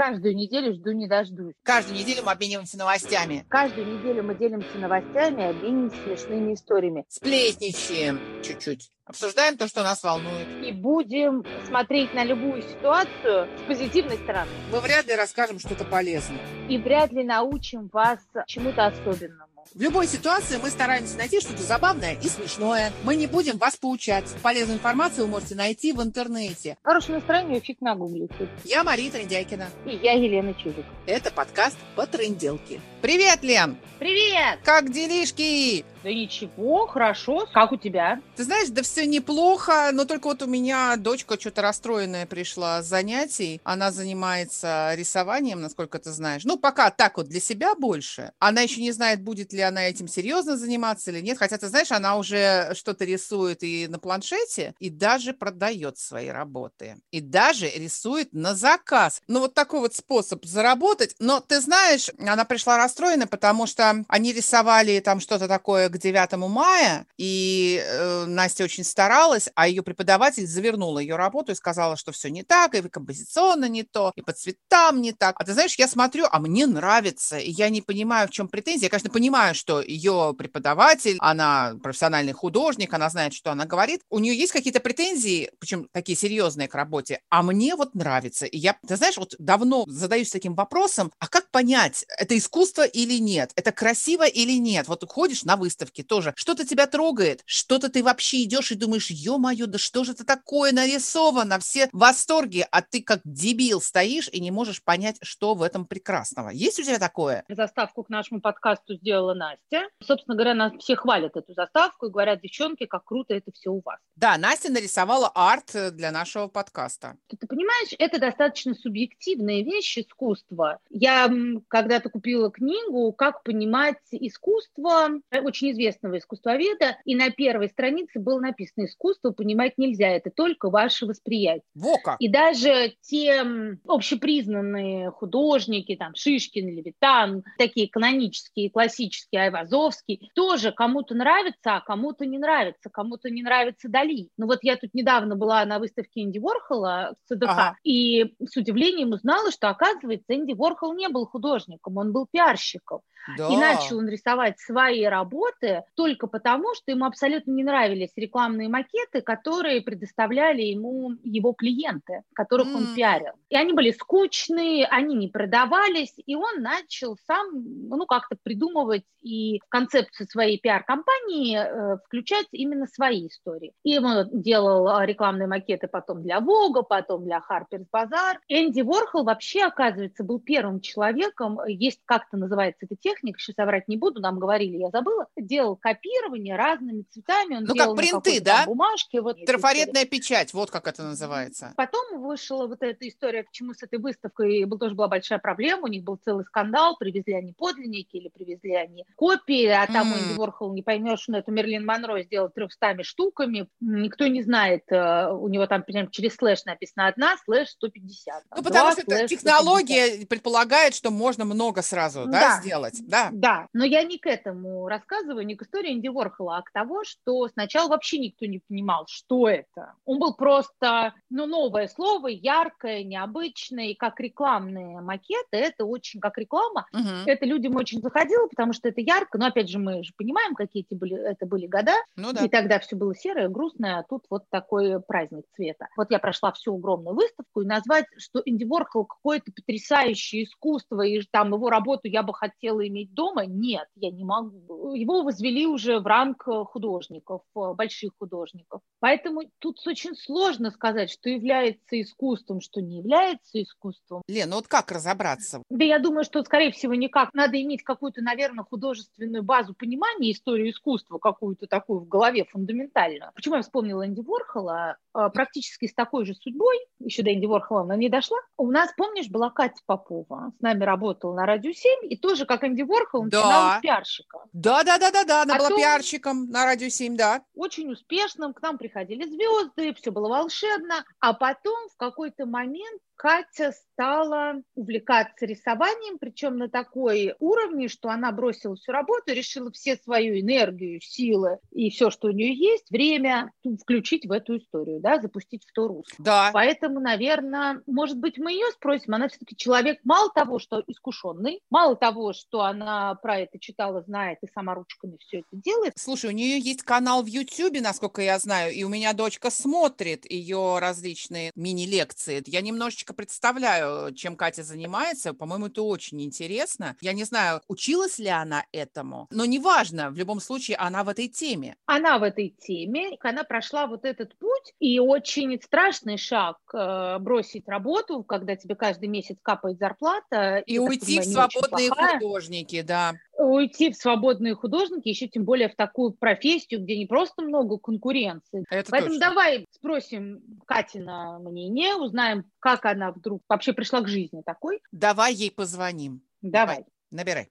Каждую неделю жду не дождусь. Каждую неделю мы обмениваемся новостями. Каждую неделю мы делимся новостями обмениваемся смешными историями. Сплетничаем чуть-чуть. Обсуждаем то, что нас волнует. И будем смотреть на любую ситуацию с позитивной стороны. Мы вряд ли расскажем что-то полезное. И вряд ли научим вас чему-то особенному. В любой ситуации мы стараемся найти что-то забавное и смешное. Мы не будем вас поучать. Полезную информацию вы можете найти в интернете. Хорошее настроение фиг нагуглите. Я Мария Трендяйкина. И я Елена Чудик. Это подкаст по тренделке. Привет, Лен! Привет! Как делишки? Да ничего, хорошо. Как у тебя? Ты знаешь, да все неплохо, но только вот у меня дочка что-то расстроенная пришла с занятий. Она занимается рисованием, насколько ты знаешь. Ну, пока так вот для себя больше. Она еще не знает, будет ли она этим серьезно заниматься или нет. Хотя, ты знаешь, она уже что-то рисует и на планшете, и даже продает свои работы. И даже рисует на заказ. Ну, вот такой вот способ заработать. Но ты знаешь, она пришла расстроена, потому что они рисовали там что-то такое к 9 мая, и э, Настя очень старалась, а ее преподаватель завернула ее работу и сказала, что все не так, и композиционно не то, и по цветам не так. А ты знаешь, я смотрю, а мне нравится, и я не понимаю, в чем претензия. Я, конечно, понимаю, что ее преподаватель, она профессиональный художник, она знает, что она говорит. У нее есть какие-то претензии, причем такие серьезные к работе, а мне вот нравится. И я, ты знаешь, вот давно задаюсь таким вопросом, а как понять, это искусство или нет, это красиво или нет? Вот ходишь на выставку, выставке тоже. Что-то тебя трогает, что-то ты вообще идешь и думаешь, ё-моё, да что же это такое нарисовано? Все в восторге, а ты как дебил стоишь и не можешь понять, что в этом прекрасного. Есть у тебя такое? Заставку к нашему подкасту сделала Настя. Собственно говоря, нас все хвалят эту заставку и говорят, девчонки, как круто это все у вас. Да, Настя нарисовала арт для нашего подкаста. Ты, ты понимаешь, это достаточно субъективная вещь искусства. Я когда-то купила книгу «Как понимать искусство» очень известного искусствоведа, и на первой странице было написано «Искусство понимать нельзя, это только ваше восприятие». Во как! И даже те общепризнанные художники, там, Шишкин, Левитан, такие канонические, классические, Айвазовский, тоже кому-то нравится, а кому-то не нравится, кому-то не нравится Дали. Ну вот я тут недавно была на выставке Энди Ворхола в ЦДХ, ага. и с удивлением узнала, что, оказывается, Энди Ворхол не был художником, он был пиарщиком. Да. И начал он рисовать свои работы только потому, что ему абсолютно не нравились рекламные макеты, которые предоставляли ему его клиенты, которых mm. он пиарил. И они были скучные, они не продавались, и он начал сам, ну, как-то придумывать и в концепцию своей пиар-компании э, включать именно свои истории. И он делал а, рекламные макеты потом для Вога, потом для Harper's Bazaar. Энди Ворхол вообще, оказывается, был первым человеком, есть как-то называется эта техника, сейчас соврать не буду, нам говорили, я забыла, делал копирование разными цветами. Он ну, делал как принты, да? Бумажки. Вот Трафаретная печать, вот как это называется. Потом вышла вот эта история, к чему с этой выставкой тоже была большая проблема, у них был целый скандал, привезли они подлинники или привезли они копии, а там mm. Энди Ворхол, не поймешь, что это Мерлин Монро сделал трехстами штуками, никто не знает, э, у него там прям через слэш написано одна, слэш 150. Ну, потому что технология 150. предполагает, что можно много сразу, да, да сделать, да? Да, но я не к этому рассказываю, не к истории Энди Ворхола, а к того, что сначала вообще никто не понимал, что это. Он был просто, ну, новое слово, яркое, необычное, и как рекламные макеты, это очень, как реклама, угу. это людям очень заходило, потому что это ярко, но опять же мы же понимаем, какие эти были, это были года, ну, да. и тогда все было серое, грустное, а тут вот такой праздник цвета. Вот я прошла всю огромную выставку, и назвать, что Энди Ворхол какое-то потрясающее искусство, и там его работу я бы хотела иметь дома, нет, я не могу. Его возвели уже в ранг художников, больших художников. Поэтому тут очень сложно сказать, что является искусством, что не является искусством. Лен, ну вот как разобраться? Да я думаю, что, скорее всего, никак. Надо иметь какую-то, наверное, художественную базу понимания истории искусства, какую-то такую в голове фундаментальную. Почему я вспомнила Энди Ворхола? А, практически с такой же судьбой, еще до Энди Ворхола она не дошла. У нас, помнишь, была Катя Попова, с нами работала на Радио 7, и тоже, как Энди Ворхол, начинала да. с пиарщика. Да, да, она была Потом- пиарщиком на Радио 7, да. очень успешным, к нам приходили звезды, все было волшебно. А потом в какой-то момент Катя стала увлекаться рисованием, причем на такой уровне, что она бросила всю работу, решила все свою энергию, силы и все, что у нее есть, время включить в эту историю, да, запустить в то русло. Да. Поэтому, наверное, может быть, мы ее спросим. Она все-таки человек мало того, что искушенный, мало того, что она про это читала, знает и сама ручками все это делает. Слушай, у нее есть канал в Ютьюбе, насколько я знаю, и у меня дочка смотрит ее различные мини-лекции. Я немножечко представляю, чем Катя занимается. По-моему, это очень интересно. Я не знаю, училась ли она этому, но неважно, в любом случае она в этой теме. Она в этой теме, она прошла вот этот путь, и очень страшный шаг э, бросить работу, когда тебе каждый месяц капает зарплата. И уйти в свободные художники, да. Уйти в свободные художники, еще тем более в такую профессию, где не просто много конкуренции, Это Поэтому точно. давай спросим Катина мнение, узнаем, как она вдруг вообще пришла к жизни такой. Давай ей позвоним. Давай. Набирай.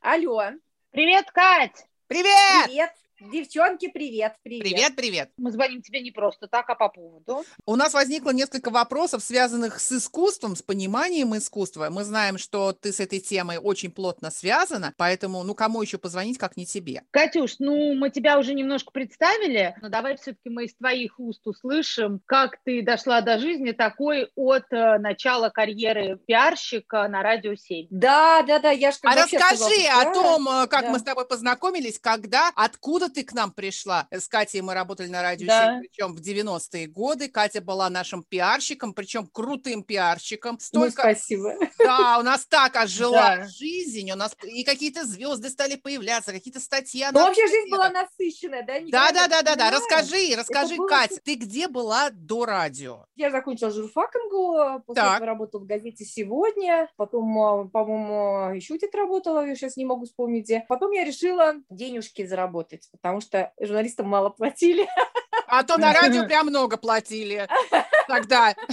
Алло, Привет, Кать! Привет! привет, девчонки, привет, привет. Привет, привет. Мы звоним тебе не просто так, а по поводу. У нас возникло несколько вопросов, связанных с искусством, с пониманием искусства. Мы знаем, что ты с этой темой очень плотно связана, поэтому, ну, кому еще позвонить, как не тебе? Катюш, ну мы тебя уже немножко представили, но давай все-таки мы из твоих уст услышим, как ты дошла до жизни такой от э, начала карьеры пиарщика на Радио 7. Да, да, да, я же А сказала, расскажи что о том, э, как да. мы с тобой познакомились, когда, откуда ты к нам пришла. С Катей мы работали на радио Да. 7, причем в 90-е годы. Катя была нашим пиарщиком, причем крутым пиарщиком. Ну, Столько, спасибо. да, у нас так ожила Да. жизнь, у нас и какие-то звезды стали появляться, какие-то статьи. Ну, вообще жизнь была насыщенная, да? Да, да, да, да, да. Расскажи, расскажи, было Катя, ты где была до радио? Я закончила журфак МГУ, после Так. этого работала в газете «Сегодня», потом, а, по-моему, еще где-то работала, я сейчас не могу вспомнить где. Потом я решила денежки заработать, потому что журналистам мало платили. А то на радио прям много платили тогда.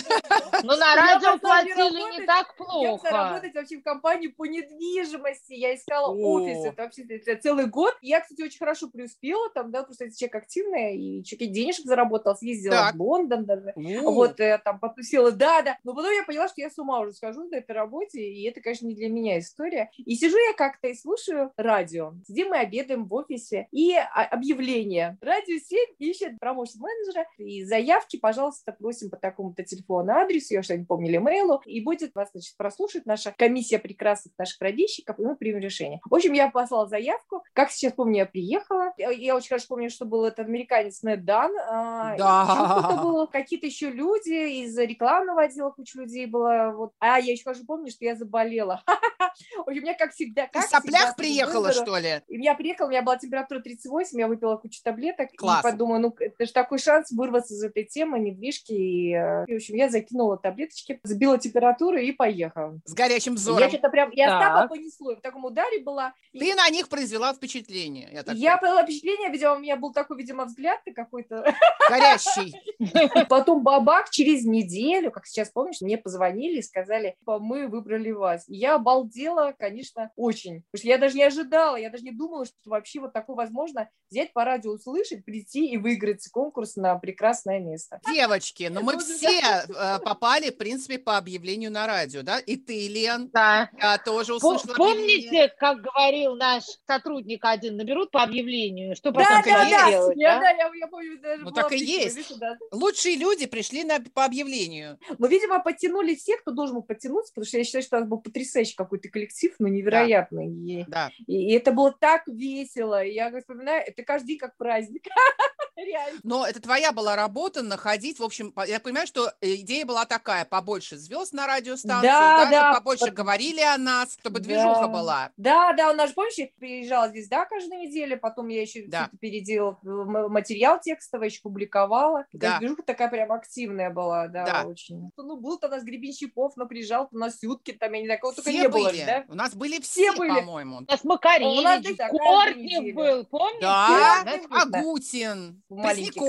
Ну на Я радио платили не так Я плохо. работать вообще в компании по недвижимости. Я искала офис. Это вообще это целый год. Я, кстати, очень хорошо преуспела там, да, просто я человек активный, и чуть денежек заработала, съездила в Лондон даже. Вот, э, там потусила, да, да. Но потом я поняла, что я с ума уже схожу на этой работе, и это, конечно, не для меня история. И сижу я как-то и слушаю радио. Сидим мы обедаем в офисе, и а, объявление. Радио 7 ищет промоушен-менеджера, и заявки, пожалуйста, просим по такому-то телефону адресу, я что не помню, или и будет вас, значит, прослушать наша комиссия прекрасных наших радищиков, и мы примем решение. В общем, я послала заявку. Как сейчас помню, я приехала. Я, я очень хорошо помню, что был этот американец Нед Дан. а, Да. еще кто-то был, какие-то еще люди из рекламного отдела, куча людей было. Вот. А я еще хорошо помню, что я заболела. У меня, как всегда, Ты как в соплях всегда, приехала, выздоров- что ли? и я приехала, у меня была температура 38, я выпила кучу таблеток. Класс. И подумала, ну, это же такой шанс вырваться из этой темы, недвижки. И, э, и, в общем, я закинула таблеточки, сбила температуру и поехала. С горячим Я взором. что-то прям, я Так. Понесло, я в таком ударе была. И Ты на них произвела впечатление. Я так я было впечатление, видимо, у меня был такой, видимо, взгляд какой-то. понимаю. горящий. Потом бабак через неделю, как сейчас помнишь, мне позвонили и сказали, «Типа, мы выбрали вас. Я обалдела, конечно, очень. Потому что я даже не ожидала, я даже не думала, что вообще вот такое возможно взять по радио, услышать, прийти и выиграть конкурс на прекрасное место. Девочки, ну мы Ну, все э, попали, в принципе, по объявлению на радио, да? И ты, Лен, Да. я тоже услышала. Помните, как говорил наш сотрудник один, наберут по объявлению, что Да, потом да, есть. да, делать, я, да? да, я, я помню, даже Ну, так и есть. видишь, да. Лучшие люди пришли на, по объявлению. Но, видимо, подтянули все, кто должен был подтянуться, потому что я считаю, что у нас был потрясающий какой-то коллектив, ну, невероятный. И, Да. и- и это было так весело. Я вспоминаю, это каждый день как праздник. Реально. Но это твоя была работа находить, в общем, я понимаю, что э, идея была такая, побольше звезд на радиостанции, Да, да, да. побольше говорили о нас, чтобы Да. движуха была. Да, да, у нас же, помнишь, я приезжала звезда каждую неделю, потом я еще Да. переделала, материал текстовый еще публиковала. Да. Движуха такая прям активная была, да, Да. очень. Ну, был-то у нас Гребенщиков, но приезжал, у нас Сюткин, там, я не знаю, кого только не было, были, же, да? у нас были все, Все были. по-моему. У нас Макаревич, У нас, да, каждую Кортнев был, помните? Да, Да, Да, да. Агутин, маленький.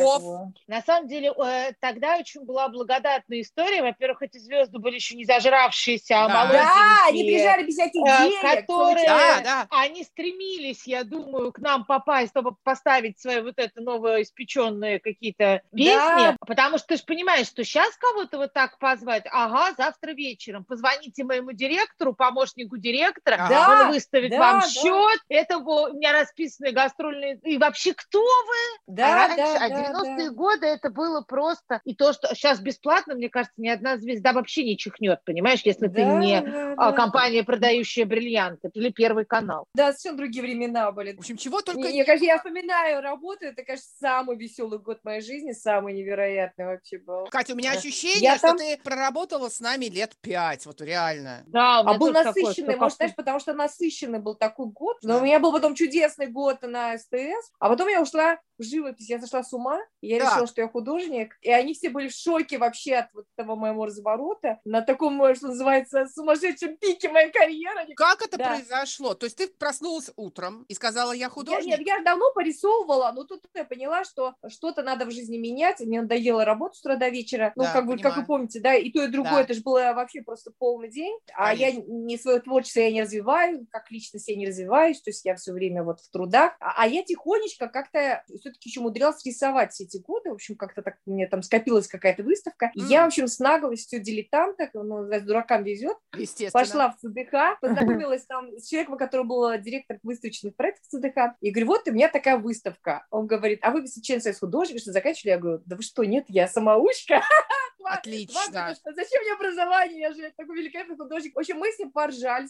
На самом деле, э, тогда очень была благодатная история. Во-первых, эти звезды были еще не зажравшиеся, а Да. молоденькие. Да, они приезжали без всяких э, денег. которые Да, да. они стремились, я думаю, к нам попасть, чтобы поставить свои вот это новоиспеченные какие-то песни, Да. потому что ты же понимаешь, что сейчас кого-то вот так позвать, ага, завтра вечером, позвоните моему директору, помощнику директора, Да, он выставит да, вам да. счет, это у меня расписаны гастрольные, и вообще кто вы? Да, раньше, да, а да, 90-е да. годы это было просто, и то, что сейчас бесплатно, мне кажется, ни одна звезда вообще не чихнет, понимаешь, если ты Да, не да, да. компания, продающая бриллианты, или Первый канал. Да, совершенно другие времена были. В общем, чего только Я, конечно, я вспоминаю работу, это, конечно, самый веселый год моей жизни, самый невероятный вообще был. Катя, у меня ощущение, Я что там- ты проработала с нами лет пять, вот реально. Да, у А был такое, насыщенный, что может, знаешь, потому что насыщенный был такой год. Но Да. у меня был потом чудесный год на СТС, а потом я ушла в живопись, я сошла с ума, я Да. решила, что я художник, и они все были в шоке вообще от вот этого моего разворота, на таком, э, что называется, сумасшедшем пике моей карьеры. Как это Да. произошло? То есть ты проснулась утром и сказала, я Я, художник? нет, я давно порисовывала, но тут я поняла, что что-то надо в жизни менять. Мне надоело работать с утра до вечера. Ну, Да, как, бы, как вы помните, да, и то, и другое, Да. это же было вообще просто полный день. А я Конечно. не свое творчество я не развиваю, как личность я не развиваюсь, то есть я все время вот в трудах. А, а я тихонечко как-то все-таки еще умудрялась рисовать все эти годы. В общем, как-то так у меня там скопилась какая-то выставка. И я, в общем, с наглостью дилетанта, ну, называется, дуракам везет, Естественно. пошла в ЦДХ, познакомилась там с человеком, который был директор выставочных проектов ЦДХ, и говорю, вот у меня такая выставка. Он говорит, а вы член союз художников, что заканчивали? Я говорю, да вы что, нет, я самоучка. Отлично. Ладно, Зачем мне образование? Я же такой великолепный художник. В общем, мы с ним поржали.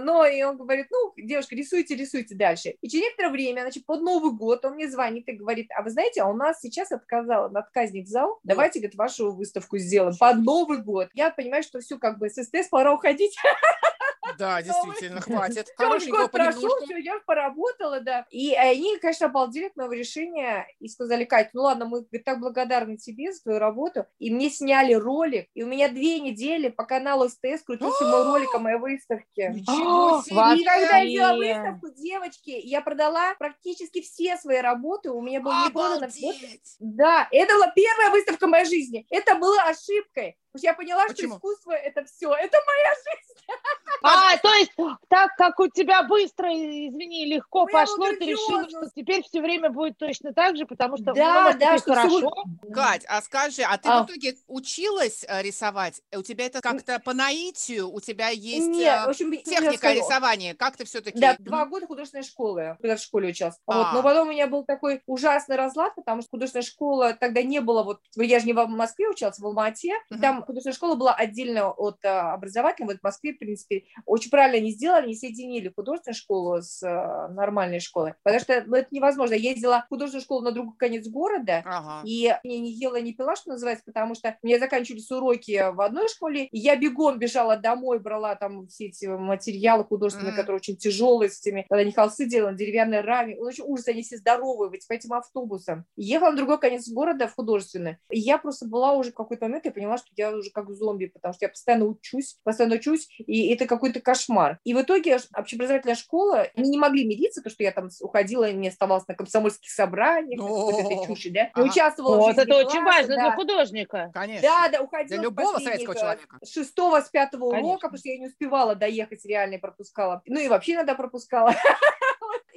Но и он говорит, ну, девушка, рисуйте, рисуйте дальше. И через некоторое время, значит, под Новый год он мне звонит и говорит, а вы знаете, а у нас сейчас отказал, отказник зал, давайте, говорит, вашу выставку сделаем под Новый год. Я понимаю, что все как бы с СТС пора уходить. Да, действительно, хватит. Хорошенького год прошел, все, я поработала, да. И они, конечно, обалдели от моего решения и сказали, Кать, ну ладно, мы так благодарны тебе за твою работу. И мне сняли ролик, и у меня две недели по каналу СТС крутился мой ролик о моей выставке. Ничего себе. И когда я делала выставку, девочки, я продала практически все свои работы, у меня было не продано. Да, это была первая выставка моей жизни. Это была ошибкой. Я поняла, Почему? что искусство это все. Это моя жизнь. А, то есть, так как у тебя быстро, извини, легко меня пошло, ты решила, что теперь все время будет точно так же, потому что, ну, Да, может, да, что хорошо. Кать, а скажи, а ты А. в итоге училась э, рисовать? У тебя это как-то по наитию? У тебя есть Нет, э, в общем, техника рисования? Как ты все-таки... Да, два года художественной школы, когда в школе училась. Вот. А. Но потом у меня был такой ужасный разлад, потому что художественная школа тогда не было, вот я же не в Москве училась, в Алмате, там художественная школа была отдельно от а, образовательной, вот в Москве, в принципе, очень правильно не сделали, не соединили художественную школу с а, нормальной школой, потому что ну, это невозможно. Я ездила в художественную школу на другой конец города, Ага. и я не ела, не пила, что называется, потому что у меня заканчивались уроки в одной школе, и я бегом бежала домой, брала там все эти материалы художественные, Мгм. которые очень тяжелые, с этими, когда они холсты делали, на деревянной раме. Ну, очень ужас, они все здоровые, по этим автобусам. Ехала на другой конец города в художественный. И я просто была уже в какой-то момент, я поняла, что я уже как зомби, потому что я постоянно учусь, постоянно учусь, и это какой-то кошмар. И в итоге общеобразовательная школа, они не могли мириться, то, что я там уходила и не оставалась на комсомольских собраниях, вот этой чуши, да, Ага. участвовала в Вот это очень важно для художника. Конечно. Да, да, уходила Для любого советского человека. с шестого, с пятого урока, потому что я не успевала доехать реально и пропускала. Ну и вообще иногда пропускала.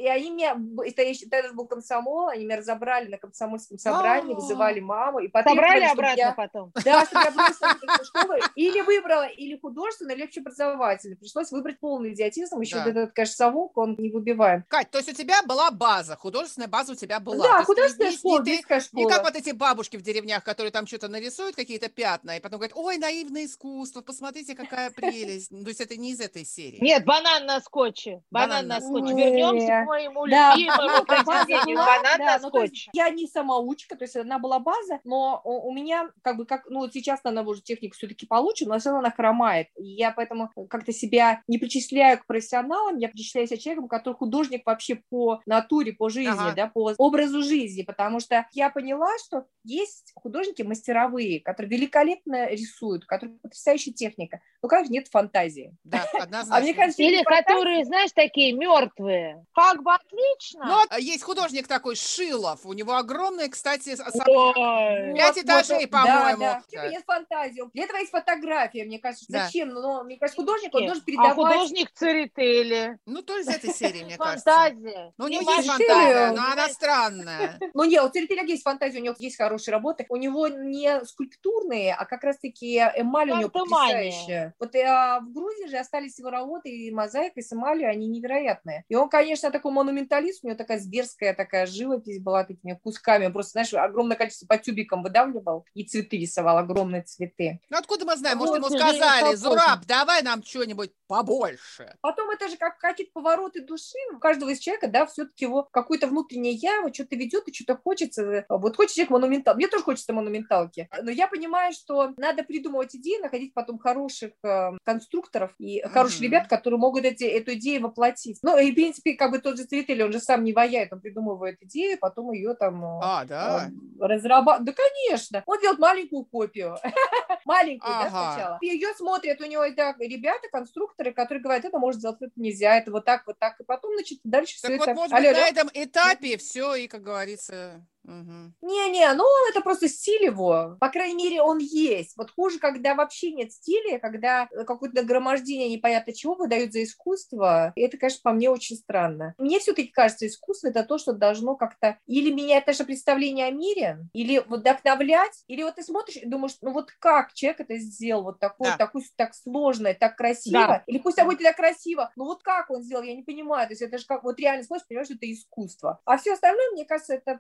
И они меня, это тогда был комсомол, они меня разобрали на комсомольском собрании, А. вызывали маму и Собрали обратно я- потом. Да, чтобы я бросила эту школу. Или выбрала или художественную, или общеобразовательную. Пришлось выбрать полный идиотизм. Еще Да. вот этот, конечно, совок, он не выбиваем. Кать, то есть у тебя была база, художественная база у тебя была. То Да, художественная не- не школа, детская Не школа. как вот эти бабушки в деревнях, которые там что-то нарисуют, какие-то пятна, и потом говорят, ой, наивное искусство, посмотрите, какая прелесть. Ну, То есть это не из этой серии. Нет, банан на скотче. Банан Банан на скотче. Вернемся Не. к моему Да, любимому база произведению. была, Банан да, на ну, скотче. Я не самоучка, то есть она была база, но у у меня, как бы, как, ну, вот сейчас она уже технику все-таки получит, но все равно она хромает. И я поэтому как-то себя не причисляю к профессионалам, я причисляю себя человеком, который художник вообще по натуре, по жизни, Ага. да, по образу жизни, потому что я поняла, что есть художники мастеровые, которые великолепно рисуют, которые потрясающая техника, но, конечно, нет фантазии. Да, А мне однозначно. кажется, Или нет фантазии, которые, знаешь, такие мертвые. Как как бы отлично. Но а, есть художник такой Шилов, у него огромный, кстати, особняк. Пять Вот, этажей, вот, по-моему. Да, да. Нет фантазии. Для этого есть фотография, мне кажется. Да. Зачем? Но мне кажется, художник, он должен А передавать. художник Церетели. Ну, то из этой серии, мне кажется. Фантазия. Ну, у него Не есть фантазия, но не она странная. Ну, нет, у Церетеля есть фантазия, у него есть хорошие работы. У него не скульптурные, а как раз-таки эмаль у него потрясающая. Вот а, в Грузии же остались его работы, и мозаика, и эмалью, они невероятные. И он, конечно, такой монументалист, у него такая зверская такая живопись была такими кусками. Он просто, знаешь, огромное количество по тюбикам выдавливал и цветы рисовал, огромные цветы. Ну, откуда мы знаем? Может, Вот ему сказали, Зураб, давай нам что-нибудь побольше. Потом это же как какие-то повороты души. У каждого из человека, да, все-таки его какое-то внутреннее я, вот что-то ведет и что-то хочется. Вот хочет человек монументал. Мне тоже хочется монументалки. Но я понимаю, что надо придумывать идеи, находить потом хороших э, конструкторов и хороших Мгм. ребят, которые могут эти, эту идею воплотить. Ну, и, в принципе, как бы тот же Цветель, он же сам не ваяет, он придумывает идею, потом ее там э, А, да? разрабатывает. Да, конечно. Он делает маленькую копию. Маленькую, да, Ага. сначала. Ее смотрят, у него да, ребята, конструкторы, которые говорят, это можно сделать, это нельзя, это вот так, вот так. И потом, значит, дальше Так все вот, это... может Алло, быть, да? на этом этапе все, и, как говорится... Не-не, ну это просто стиль его. По крайней мере, он есть. Вот хуже, когда вообще нет стиля, когда какое-то нагромождение непонятно чего выдают за искусство. И это, конечно, по мне очень странно. Мне все-таки кажется, искусство это то, что должно как-то или менять наше представление о мире, или вдохновлять, или вот ты смотришь и думаешь, ну вот как человек это сделал, вот такое, Да. такое, так сложное, так красиво, Да. или пусть это будет так красиво, ну вот как он сделал, я не понимаю, то есть это же как, вот реально смотришь, понимаешь, что это искусство. А все остальное, мне кажется, это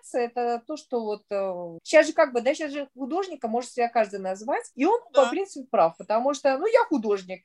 профанация, это то, что вот э, сейчас же как бы, да, сейчас же художника может себя каждый назвать, и он, Да. по принципу, прав, потому что, ну, я художник.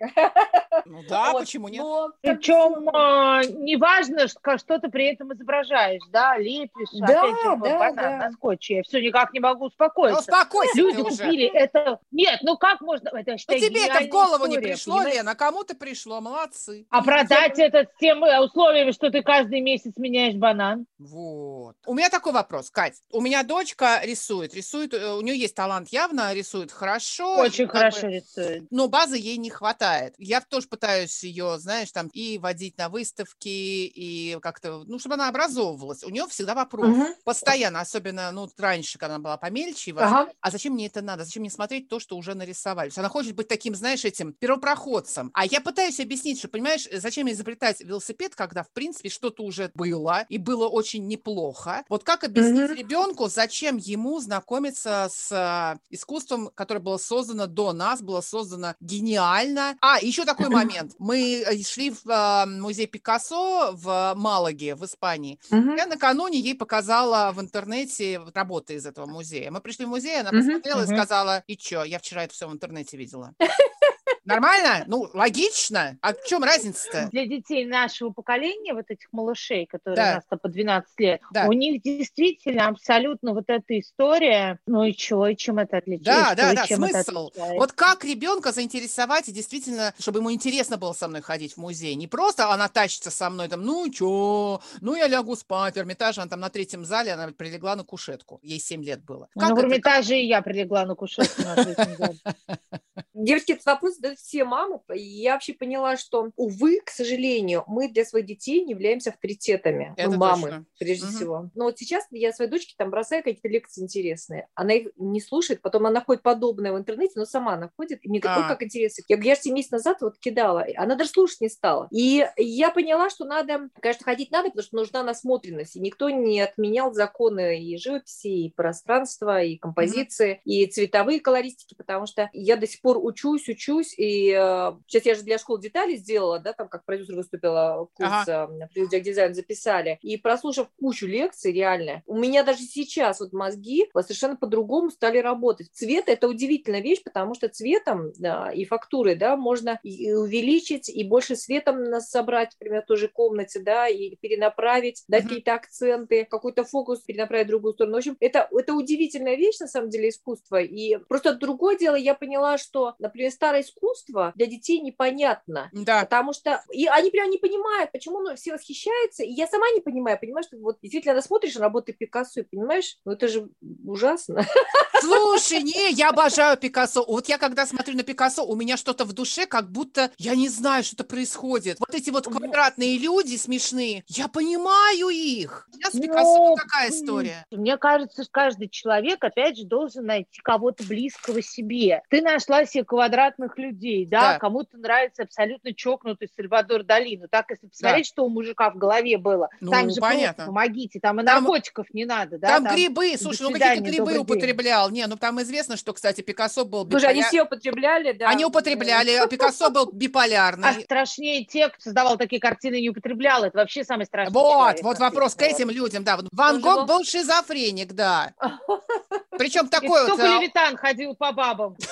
Ну да, Вот, почему нет? но Причем всё- а, неважно, что, что ты при этом изображаешь, да, лепишь, Да, опять же, да, банан да. на скотче. Я все никак не могу Ну, успокоиться. успокойся Люди ты уже. купили это. Нет, ну как можно? Это, я Ну тебе это в голову не история, пришло, понимаешь? Лена, кому-то пришло, молодцы. А продать это с тем э, условием, что ты каждый месяц меняешь банан. Вот. У меня такой вопрос, Кать. У меня дочка рисует, рисует, э, у нее есть талант явно, рисует хорошо. Очень как бы, хорошо рисует. но базы ей не хватает. Я тоже пытаюсь ее, знаешь, там и водить на выставки, и как-то, ну, чтобы она образовывалась. У нее всегда вопрос. Мгм. Постоянно, особенно, ну, раньше, когда она была помельче, Ага. а зачем мне это надо? Зачем мне смотреть то, что уже нарисовали? Она хочет быть таким, знаешь, этим первопроходцем. А я пытаюсь объяснить, что, понимаешь, зачем изобретать велосипед, когда, в принципе, что-то уже было, и было очень неплохо. Вот как объяснить Мгм. ребенку, зачем ему знакомиться с а, искусством, которое было создано до нас, было создано гениально. А, еще такой момент. Мы э, шли в а, музей Пикассо в Малаге, в Испании. Мгм. Я накануне ей показала в интернете работы из этого музея. Мы пришли в музей, она посмотрела и мгм. сказала, и чё, я вчера это все в интернете видела. Нормально? Ну, логично. А в чем разница-то? Для детей нашего поколения, вот этих малышей, которые Да. у нас-то по 12 лет, Да. у них действительно абсолютно вот эта история, ну и чего, и чем это отличается? Да, да, да, чем смысл. Вот как ребенка заинтересовать и действительно, чтобы ему интересно было со мной ходить в музей. Не просто она тащится со мной там, ну чё, ну я лягу спать. В Эрмитаже она там на третьем зале, она прилегла на кушетку. Ей 7 лет было. Ну, Как в это? Как- Эрмитаже и я прилегла на кушетку на третьем зале. Девочки, этот вопрос задают все мамы. И я вообще поняла, что, увы, к сожалению, мы для своих детей не являемся авторитетами. Это мы мамы, точно. прежде Мгм. всего. Но вот сейчас я своей дочке там бросаю какие-то лекции интересные. Она их не слушает, потом она находит подобное в интернете, но сама находит. И мне говорит, ой, А. как интересно. Я я же 7 месяцев назад вот кидала. Она даже слушать не стала. И я поняла, что надо, конечно, ходить надо, потому что нужна насмотренность. И никто не отменял законы и живописи, и пространства, и композиции, и цветовые колористики, потому что я до сих пор учусь, учусь, и э, сейчас я же для школ деталей сделала, да, там как продюсер выступила, курс э, дизайн записали, и прослушав кучу лекций, реально, у меня даже сейчас вот мозги совершенно по-другому стали работать. Цвет – это удивительная вещь, потому что цветом да, и фактурой, да, можно и увеличить, и больше светом нас собрать, например, в той же комнате, да, и перенаправить, дать Мгм. какие-то акценты, какой-то фокус перенаправить в другую сторону. В общем, это, это удивительная вещь, на самом деле, искусство. И просто другое дело, я поняла, что, например, старое искусство для детей непонятно. Да. Потому что и они прям не понимают, почему ну, все восхищаются. И я сама не понимаю, понимаешь, что вот действительно смотришь на работы Пикассо и понимаешь, ну это же ужасно. Слушай, не, я обожаю Пикассо. Вот я когда смотрю на Пикассо, у меня что-то в душе, как будто я не знаю, что-то происходит. Вот эти вот квадратные люди смешные, я понимаю их. У меня с Пикассо Ну, вот такая история. Мне кажется, каждый человек, опять же, должен найти кого-то близкого себе. Ты нашла себе квадратных людей, да, Да. кому-то нравится абсолютно чокнутый Сальвадор Дали. Ну так, если посмотреть, что у мужика в голове было, Ну, там же понятно. просто помогите, там и Там- наркотиков не надо, да. там, грибы, слушай, ну какие-то грибы добрый употреблял. Не, ну там известно, что, кстати, Пикассо был Слушай, они все употребляли, да. Они употребляли, а Пикассо был А биполярный. страшнее те, кто создавал такие картины и не употреблял. Это вообще самый страшный Вот, человек вот вопрос к этим людям, да. Ван Гог был- был шизофреник, да. Причем такой вот только а, Левитан ходил по бабам.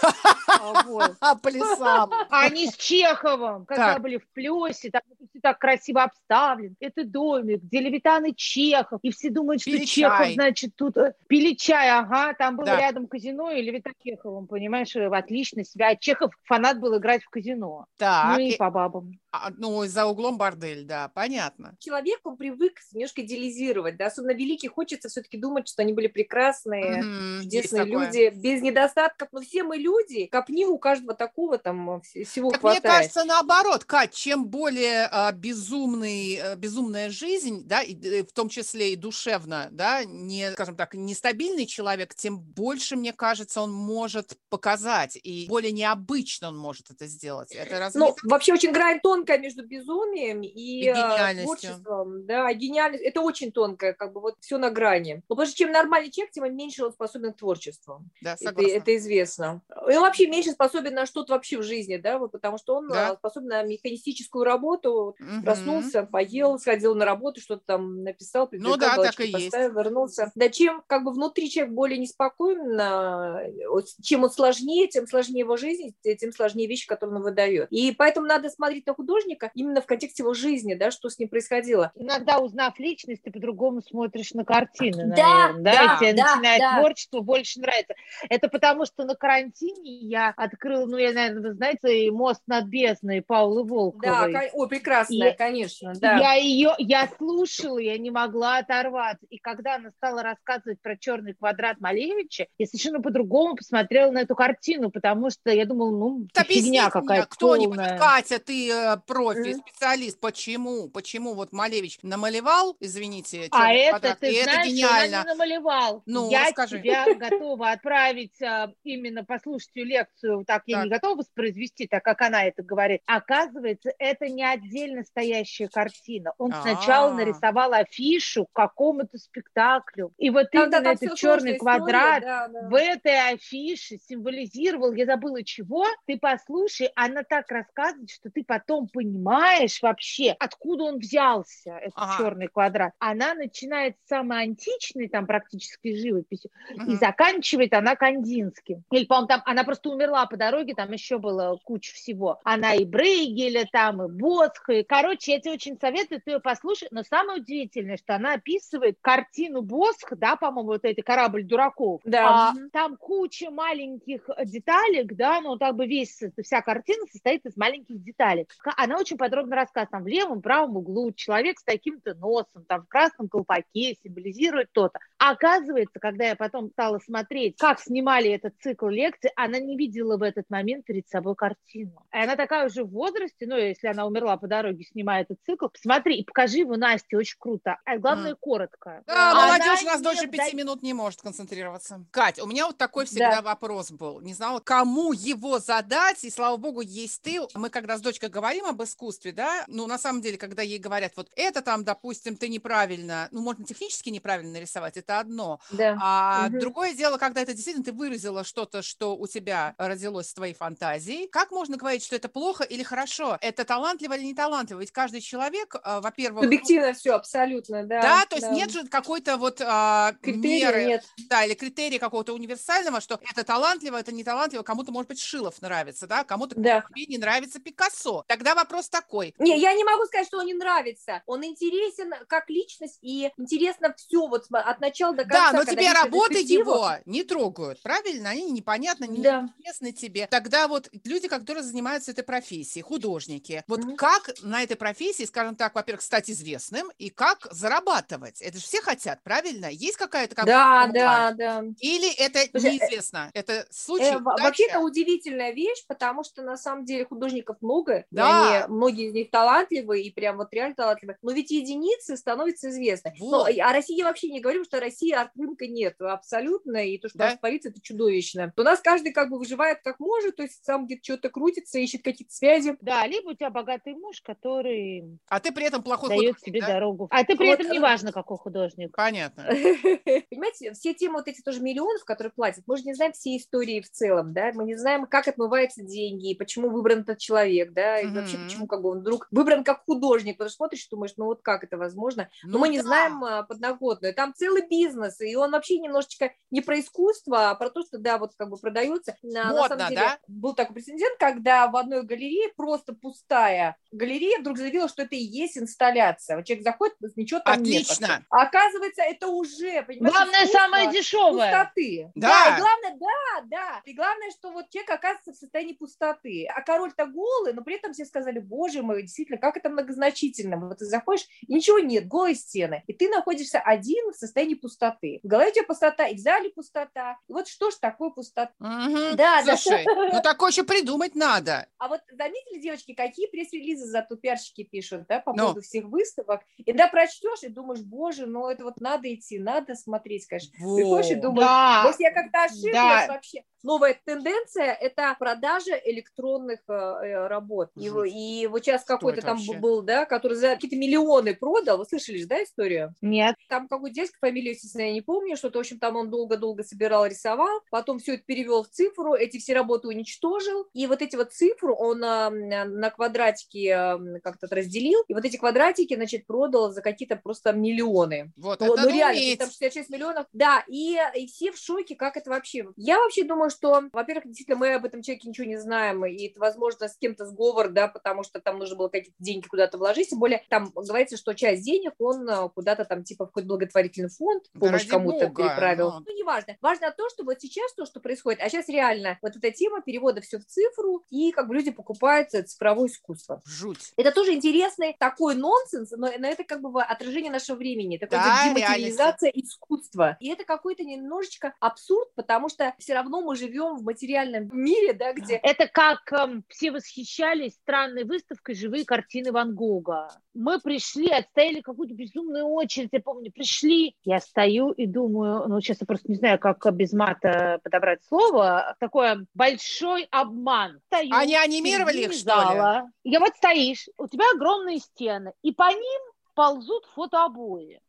А, а, плясал. А они с Чеховым, когда были в Плесе, там так красиво обставлен. Это домик, где Левитан и Чехов. И все думают, что Чехов, значит, тут э, пили чай, ага, там было Да. Рядом казино, и Левитан с Чеховым, понимаешь, э, отлично себя. А Чехов фанат был играть в казино. Так, ну и и- по бабам. а, ну, за углом бордель, да, понятно. Человек, он привык немножко идеализировать, да, особенно великий, хочется все-таки думать, что они были прекрасные, есть чудесные люди, без недостатков, но все мы люди, копни у каждого такого там вс- всего Так мне хватает. кажется, наоборот, Кать, чем более а, безумный, э, безумная жизнь, да, и, э, в том числе и душевно, да, не, скажем так, нестабильный человек, тем больше, мне кажется, он может показать, и более необычно он может это сделать. Это разве Ну, вообще очень грань тонкая между безумием и, И э, гениальностью. творчеством. Да, и гениальность. Это очень тонкое, как бы вот все на грани. Ну, потому что чем нормальный человек, тем меньше он способен к творчеству. Да, Это, согласна. это известно. И он вообще меньше способен на что-то вообще в жизни, да, вот, потому что он Да. э, способен на механистическую работу, Мгм. проснулся, поел, сходил на работу, что-то там написал, Ну да, так и есть. поставил, вернулся. Да, чем как бы внутри человек более неспокоен, вот чем он сложнее, тем сложнее его жизнь, те- тем сложнее вещи, которые он выдает. И поэтому надо смотреть на художника именно в контексте его жизни, да, что с ним происходило. Иногда, узнав личность, ты по-другому смотришь на картины, Да, наверное, да, и тебе да, начинает да. творчество больше нравится. Это потому, что на карантине я открыла, ну, я, наверное, вы знаете, «Мост над бездной» Паулы Да, Волковой. кон- ой, прекрасная, И- конечно, да. Я ее, я слушала, я не могла оторваться. И когда она стала рассказывать про черный квадрат Малевича, я совершенно по-другому посмотрела на эту картину, потому что я думала, ну, фигня какая-то кто-нибудь. Катя, ты э, профи, Мгм. специалист, почему, почему вот Малевич намалевал, извините, А «Черный это, квадрат», ты и это знаешь, гениально. он не намалевал. Ну, я расскажи. тебя готова отправить а, именно послушать ее лекцию. Так, я Так. не готова воспроизвести, так как она это говорит. Оказывается, это не отдельно стоящая картина. Он сначала А. нарисовал афишу к какому-то спектаклю. И вот Когда именно этот черный сложная история, квадрат да, да. в этой афише символизировал, я забыла чего, ты послушай, она так рассказывает, что ты потом понимаешь вообще, откуда он взялся, этот Ага. черный квадрат. Она начинает с самой античной, там практически живописью, и Мгм. заканчивает она Кандинским. Или, по-моему, там, она просто умерла по дороге, там еще было куча всего. Она и Брейгеля, там, и Босха, и, короче, я тебе очень советую, ты ее послушай, но самое удивительное, что она описывает картину Босха, да, по-моему, вот этой «Корабль дураков», Да. А, там куча маленьких э, деталек, да, ну, как бы весь, вся картина состоит из маленьких деталек. Она очень подробно рассказывает, там, в левом, правом углу человек с таким-то носом, там, в красном колпаке символизирует то-то. Оказывается, когда я потом стала смотреть, как снимали этот цикл лекций, она не видела в этот момент перед собой картину. И она такая уже в возрасте, ну, если она умерла по дороге, снимая этот цикл, посмотри и покажи его Насте, очень круто. А главное, коротко. Да, Она молодежь у нас дольше пяти минут не может концентрироваться. Кать, у меня вот такой всегда вопрос был. Не знала, кому его задать, и слава богу, есть ты. Мы когда с дочкой говорим об искусстве, да, ну, на самом деле, когда ей говорят, вот это там, допустим, ты неправильно, ну, можно технически неправильно нарисовать, это одно. Да. А Мгм. другое дело, когда это действительно ты выразила что-то, что у тебя родилось с твоей фантазией. Как можно говорить, что это плохо или хорошо? Это талантливо или не талантливо? Ведь каждый человек, а, во-первых, Субъективно все, абсолютно, да. да, то есть да. нет же какой-то вот а, Критерия меры, нет. да, или критерия какого-то универсального, что это талантливо, это не талантливо, кому-то, может быть, Шилов нравится, да, кому-то Да. тебе не нравится Пикассо. Тогда вопрос такой. Не, я не могу сказать, что он не нравится. Он интересен как личность, и интересно все вот от начала до конца. Да, но тебе работы его не трогают, правильно? Они непонятно, не Да. интересны тебе. Тогда вот люди, которые занимаются этой профессией, художники, вот Мгм. как на этой профессии, скажем так, во-первых, стать известным и как зарабатывать? Это же все хотят, правильно? Есть какая-то как Да, да, да. Или это Слушай, неизвестно? Это случай? Э, вообще это удивительная вещь, потому что на самом деле художников много, да. и они, многие из них талантливые, и прям вот реально талантливые. Но ведь единицы становятся известны. Вот. Но, о России вообще не говорим, что России арт-рынка нет абсолютно, и то, что да? полиция, это чудовищно. У нас каждый как бы выживает как может, то есть сам где-то что-то крутится, ищет какие-то связи. Да, либо у тебя богатый муж, который... А ты при этом плохой дает художник, тебе да? дорогу. А ты при вот, этом э, неважно, какой художник. Понятно. Понимаете, все темы вот эти тоже миллионов, которые платят, мы же не знаем все истории в целом, да, мы не знаем, как отмываются деньги, почему выбран этот человек, да, и вообще почему как бы он вдруг выбран как художник, потому что смотришь, думаешь, ну вот как это возможно, но ну мы не знаем а, подноготную, там целый бизнес, и он вообще немножечко не про искусство, а про то, что, да, вот как бы продается. Модно, на самом деле, да? был такой прецедент, когда в одной галерее просто пустая галерея вдруг заявила, что это и есть инсталляция. Вот человек заходит, ничего там Отлично. нет. А оказывается, это уже, понимаешь, Главное, самое дешевое. Пустоты. Да. да, и главное, да, да. И главное, что вот человек оказывается в состоянии пустоты. А король-то голый, но при этом все сказали, боже мой, действительно, как это многозначительно. Вот ты заходишь, и ничего нет, голые стены. И ты находишься один в состоянии пустоты. В голове у тебя пустота, и в зале пустота. И вот что ж такое пустота? Угу. Да, Слушай, да. ну такое еще придумать надо. А вот заметили, девочки, какие пресс-релизы зато пиарщики пишут, да, по ну. поводу всех выставок. И да, прочтешь и думаешь, боже, ну это вот надо идти, надо смотреть, конечно. Во. Приходишь и думаешь, да. Может, я как-то ошиблась да. вообще новая тенденция – это продажа электронных э, э работ. И, и вот сейчас какой-то там вообще? был, да, который за какие-то миллионы продал. Вы слышали, да, историю? Нет. Там какой-то дядька, фамилию, естественно, я не помню, что-то, в общем, там он долго-долго собирал, рисовал, потом все это перевел в цифру, эти все работы уничтожил, и вот эти вот цифры он а, на квадратики а, как-то разделил, и вот эти квадратики, значит, продал за какие-то просто миллионы. Вот, ну, это ну, реально, там 66 миллионов. Да, и, и все в шоке, как это вообще. Я вообще думаю, что, во-первых, действительно, мы об этом человеке ничего не знаем, и это, возможно, с кем-то сговор, да, потому что там нужно было какие-то деньги куда-то вложить, тем более там говорится, что часть денег он а, куда-то там, типа, в какой-то благотворительный фонд, помощь да кому-то переправил. Но... Ну, неважно. Важно то, что вот сейчас то, что происходит, а сейчас реально вот эта тема перевода все в цифру, и как бы люди покупают цифровое искусство. Жуть. Это тоже интересный такой нонсенс, но, но это как бы отражение нашего времени, такое да, дематериализация искусства. И это какой-то немножечко абсурд, потому что все равно мы живем в материальном мире, да, где... Это как эм, все восхищались странной выставкой «Живые картины Ван Гога». Мы пришли, отстояли какую-то безумную очередь, я помню, пришли, я стою и думаю, ну, сейчас я просто не знаю, как без мата подобрать слово, такой большой обман. Стою, Они анимировали их, что ли? Я вот стоишь, у тебя огромные стены, и по ним ползут фотообои.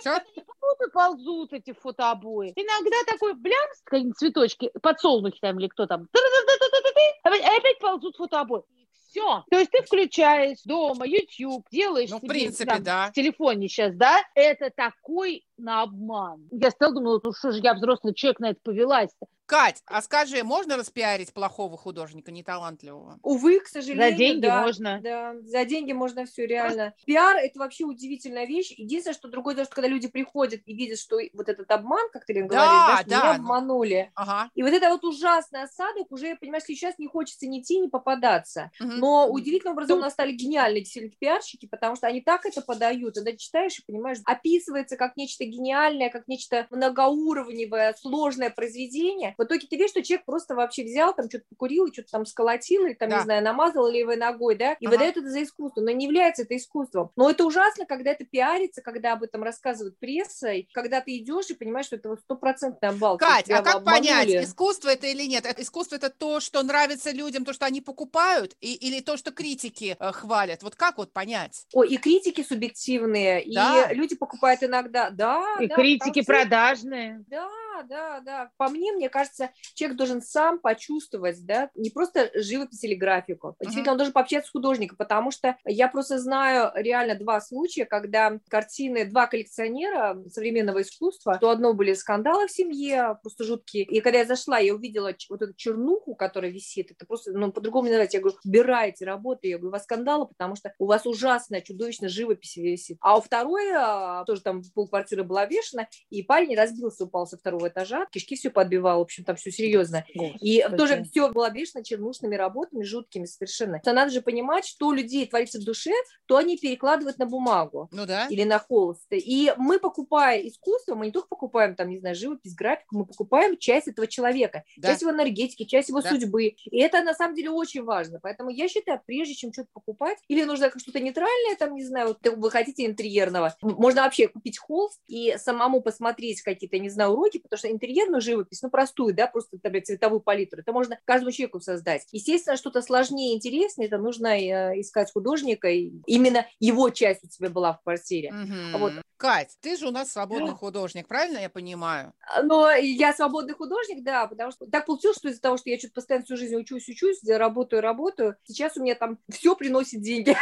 Что? ползут эти фотообои. Иногда такой блямс, какие-нибудь цветочки, подсолнухи там или кто там, а опять ползут фотообои. Все. То есть ты включаешь дома YouTube, делаешь ну, себе, в принципе, там, да. в телефоне сейчас, да? Это такой на обман. Я стала думала, ну что же я взрослый человек на это повелась -то. Кать, а скажи, можно распиарить плохого художника, неталантливого? Увы, к сожалению, За деньги да, можно. Да, за деньги можно все, реально. Пиар – это вообще удивительная вещь. Единственное, что другое, то, что когда люди приходят и видят, что вот этот обман, как ты, Лен, да, говоришь, да, да, меня обманули. Ага. И вот это вот ужасный осадок, уже, понимаешь, сейчас не хочется ни идти, ни попадаться. Угу. Но удивительным образом у нас стали гениальные действительно пиарщики, потому что они так это подают, когда читаешь и понимаешь, описывается как нечто гениальное, как нечто многоуровневое, сложное произведение. В итоге ты видишь, что человек просто вообще взял, там что-то покурил, что-то там сколотил, или там, да. не знаю, намазал левой ногой, да, и ага. выдает это за искусство. Но не является это искусством. Но это ужасно, когда это пиарится, когда об этом рассказывают пресса, и когда ты идешь и понимаешь, что это вот стопроцентный обвал. Кать, а как обманули. понять, искусство это или нет? Это искусство это то, что нравится людям, то, что они покупают, и, или то, что критики э, хвалят? Вот как вот понять? Ой, и критики субъективные, да. и люди покупают иногда, да. И да, критики продажные. Да, да, да. По мне, мне кажется, человек должен сам почувствовать, да, не просто живопись или графику. Uh-huh. Действительно, он должен пообщаться с художником, потому что я просто знаю реально два случая, когда картины, два коллекционера современного искусства, то одно были скандалы в семье, просто жуткие. И когда я зашла, я увидела вот эту чернуху, которая висит, это просто, ну, по-другому не называть. Я говорю, убирайте работы. Я говорю, у вас скандалы, потому что у вас ужасная, чудовищная живопись висит. А у второй, а, тоже там полквартиры была вешена, и парень разбился, упал со второго этажа, кишки все подбивал, в общем, там все серьезно. И тоже все было обвешено чернушными работами, жуткими совершенно. То надо же понимать, что у людей творится в душе, то они перекладывают на бумагу. Ну да. Или на холст. И мы, покупая искусство, мы не только покупаем там, не знаю, живопись, графику, мы покупаем часть этого человека, да. часть его энергетики, часть его да. судьбы. И это на самом деле очень важно. Поэтому я считаю, прежде чем что-то покупать, или нужно что-то нейтральное, там, не знаю, вот вы хотите интерьерного, можно вообще купить холст и самому посмотреть какие-то, не знаю, уроки, потому что интерьерную живопись, ну, простую, да, просто например, цветовую палитру, это можно каждому человеку создать. Естественно, что-то сложнее и интереснее, это нужно э, искать художника, и именно его часть у тебя была в квартире. Угу. Вот. Кать, ты же у нас свободный художник, правильно я понимаю? Но я свободный художник, да, потому что так получилось, что из-за того, что я что-то постоянно всю жизнь учусь, учусь, работаю, работаю, сейчас у меня там все приносит деньги.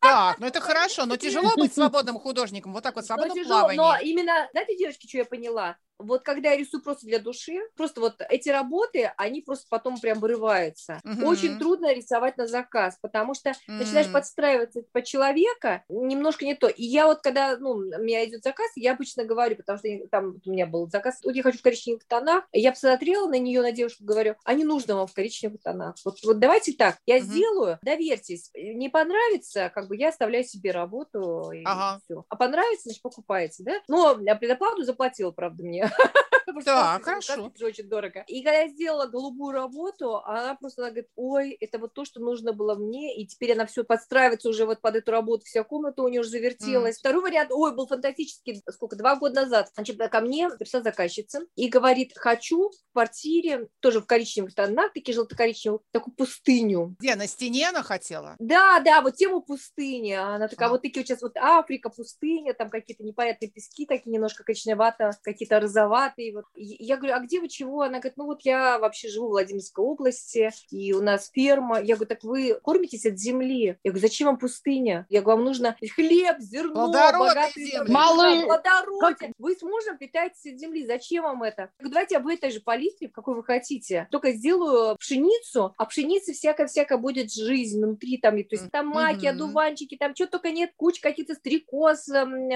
Так, ну это хорошо, но тяжело быть свободным художником, вот так вот свободным плаванием. Но именно, знаете, девочки, что я поняла? Вот когда я рисую просто для души, просто вот эти работы, они просто потом прям вырываются. Uh-huh. Очень трудно рисовать на заказ, потому что uh-huh. начинаешь подстраиваться под человека, немножко не то. И я вот когда, ну, у меня идет заказ, я обычно говорю, потому что там у меня был заказ, вот я хочу в коричневых тонах, я посмотрела на нее, на девушку, говорю, а не нужно вам в коричневых тонах. Вот, вот давайте так, я uh-huh. сделаю, доверьтесь. Не понравится, как бы я оставляю себе работу и ага. все. А понравится, значит, покупаете, да? Но предоплату заплатила, правда, мне Да, хорошо. Это очень дорого. И когда я сделала голубую работу, она просто она говорит, ой, это вот то, что нужно было мне, и теперь она все подстраивается уже вот под эту работу, вся комната у нее уже завертелась. Второй вариант, ой, был фантастический, сколько, два года назад. Значит, ко мне пришла заказчица и говорит, хочу в квартире, тоже в коричневых тонах, такие желто-коричневых, такую пустыню. Где, на стене она хотела? Да, да, вот тему пустыни. Она такая, а. вот такие вот сейчас вот Африка, пустыня, там какие-то непонятные пески такие немножко коричневато, какие-то розоватые, вот я говорю, а где вы чего? Она говорит, ну вот я вообще живу в Владимирской области, и у нас ферма. Я говорю, так вы кормитесь от земли? Я говорю, зачем вам пустыня? Я говорю, вам нужно хлеб, зерно, богатые земли. Малые. Плодородие. Вы с мужем питаетесь от земли. Зачем вам это? Я говорю, давайте об этой же палитре, какой вы хотите. Только сделаю пшеницу, а пшеницы всякая-всякая будет жизнь внутри там, то есть там маки, одуванчики, там что только нет, куча каких-то стрекоз,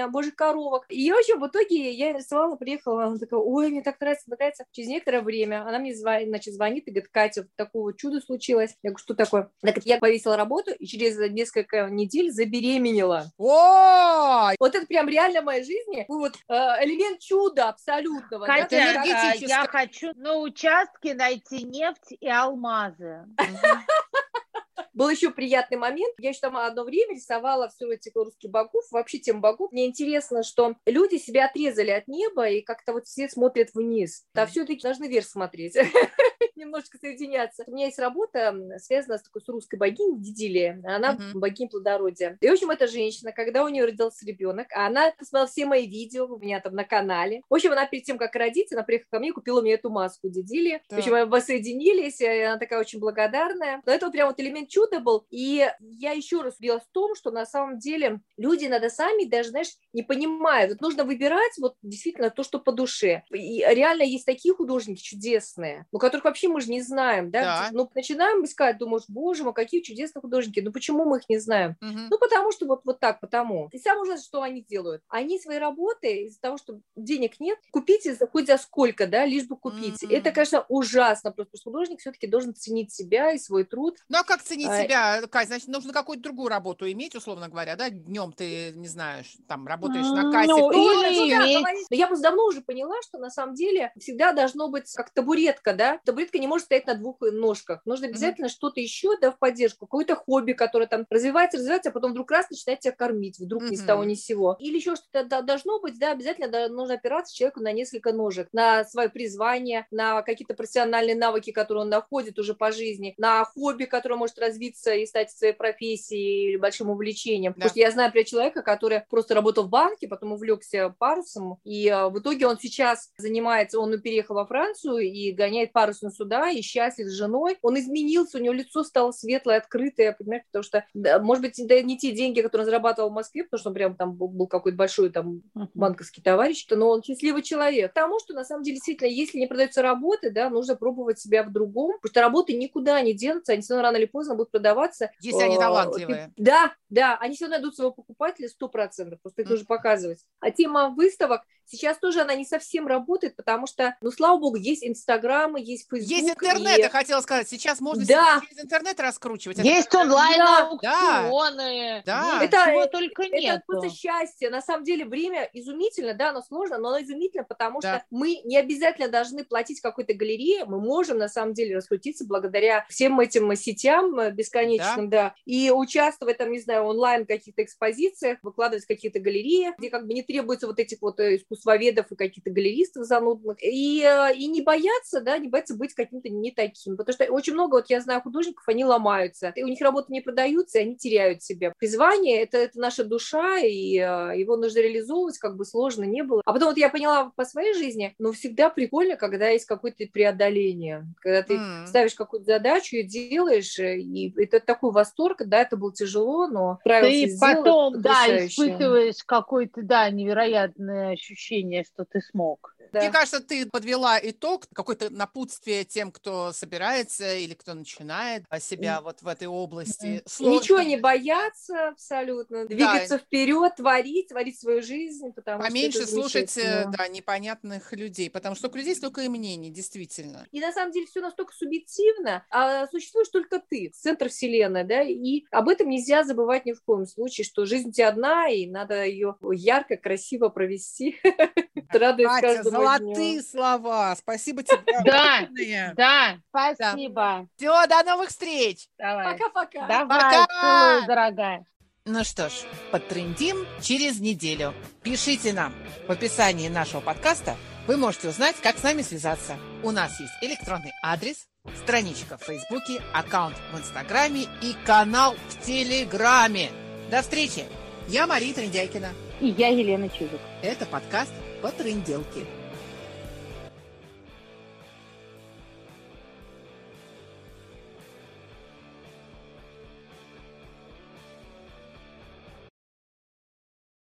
божьих коровок. И, в общем, в итоге я рисовала, приехала, она такая, ой, мне так нравится, нравится. Через некоторое время она мне звонит, значит, звонит и говорит, Катя, такого чудо случилось. Я говорю, что такое? Она говорит, я повесила работу и через несколько недель забеременела. О! Вот это прям реально моя жизнь. Вот э, элемент чуда абсолютного. Катя, да? я хочу на участке найти нефть и алмазы. Был еще приятный момент. Я еще там одно время рисовала все этих русских богов, вообще тем богов. Мне интересно, что люди себя отрезали от неба, и как-то вот все смотрят вниз. А все-таки должны вверх смотреть. немножечко соединяться. У меня есть работа, связанная с такой с русской богиней Дидилия. Она uh-huh. богиня плодородия. И, в общем, эта женщина, когда у нее родился ребенок, она посмотрела все мои видео у меня там на канале. В общем, она перед тем, как родить, она приехала ко мне и купила мне эту маску Дидили. Да. В общем, мы воссоединились, и она такая очень благодарная. Но это прям вот элемент чуда был. И я еще раз убедилась в том, что на самом деле люди надо сами даже, знаешь, не понимают. Вот нужно выбирать вот действительно то, что по душе. И реально есть такие художники чудесные, у которых вообще мы же не знаем, да? да. Ну, начинаем искать, думаешь, боже мой, какие чудесные художники, ну почему мы их не знаем? Угу. Ну, потому что вот, вот так, потому. И самое ужасное, что они делают? Они свои работы из-за того, что денег нет, купите хоть за сколько, да, лишь бы купить. Угу. Это, конечно, ужасно, просто художник все-таки должен ценить себя и свой труд. Ну, а как ценить а... себя, Кать? Значит, нужно какую-то другую работу иметь, условно говоря, да? Днем ты, не знаешь, там, работаешь на кассе. Ну, или да, я просто давно уже поняла, что на самом деле всегда должно быть как табуретка, да? Табуретка не может стоять на двух ножках. Нужно обязательно mm-hmm. что-то еще, да, в поддержку, какое-то хобби, которое там развивается, развивается, а потом вдруг раз начинает тебя кормить, вдруг mm-hmm. ни с того ни с сего. Или еще что-то должно быть, да, обязательно нужно опираться человеку на несколько ножек, на свое призвание, на какие-то профессиональные навыки, которые он находит уже по жизни, на хобби, которое может развиться и стать своей профессией или большим увлечением. Да. Потому что я знаю, например, человека, который просто работал в банке, потом увлекся парусом, и э, в итоге он сейчас занимается, он переехал во Францию и гоняет парусную суда да, и счастлив с женой. Он изменился, у него лицо стало светлое, открытое, понимаешь, потому что, да, может быть, да, не те деньги, которые он зарабатывал в Москве, потому что он прям там был, был какой-то большой там банковский товарищ, но он счастливый человек. Потому что, на самом деле, действительно, если не продается работы, да, нужно пробовать себя в другом, потому что работы никуда не денутся, они все равно рано или поздно будут продаваться. Если они талантливые. Да, да, они все найдут своего покупателя 100%, просто их нужно показывать. А тема выставок, сейчас тоже она не совсем работает, потому что, ну, слава богу, есть Инстаграмы, есть Фейсбук. Есть интернет, и... я хотела сказать, сейчас можно да. через интернет раскручивать. Есть онлайн-аукционы, да. да. это, чего только нет. Это просто счастье. На самом деле время изумительно, да, оно сложно, но оно изумительно, потому да. что мы не обязательно должны платить какой-то галерее, мы можем на самом деле раскрутиться благодаря всем этим сетям бесконечным, да, да и участвовать там, не знаю, онлайн каких-то экспозициях, выкладывать какие-то галереи, где как бы не требуется вот этих вот э, искусствоведов и каких-то галеристов занудных, и, э, и не бояться, да, не бояться быть каким-то не таким, потому что очень много, вот я знаю художников, они ломаются, и у них работы не продаются, и они теряют себя. Призвание это, – это наша душа, и э, его нужно реализовывать, как бы сложно не было. А потом вот я поняла по своей жизни, но всегда прикольно, когда есть какое-то преодоление, когда ты mm. ставишь какую-то задачу и делаешь, и это такой восторг, да, это было тяжело, но ты потом, да, испытываешь какое-то, да, невероятное ощущение, что ты смог. Да. Мне кажется, ты подвела итог, какое-то напутствие тем, кто собирается или кто начинает себя mm. вот в этой области. Сложно. Ничего не бояться абсолютно, двигаться да. вперед, творить, творить свою жизнь, потому Поменьше что слушать, э, да, непонятных людей, потому что у людей столько и мнений, действительно. И на самом деле все настолько субъективно, а существуешь только ты, центр вселенной, да, и об этом нельзя забывать ни в коем случае, что жизнь у тебя одна, и надо ее ярко, красиво провести. Радуюсь каждому Золотые слова. Спасибо тебе. Да, да, спасибо. Все, до новых встреч. Пока-пока. Давай, целую, дорогая. Ну что ж, подтрендим через неделю. Пишите нам в описании нашего подкаста. Вы можете узнать, как с нами связаться. У нас есть электронный адрес, страничка в Фейсбуке, аккаунт в Инстаграме и канал в Телеграме. До встречи! Я Мария Трендяйкина. И я Елена Чижик. Это подкаст «По тренделке».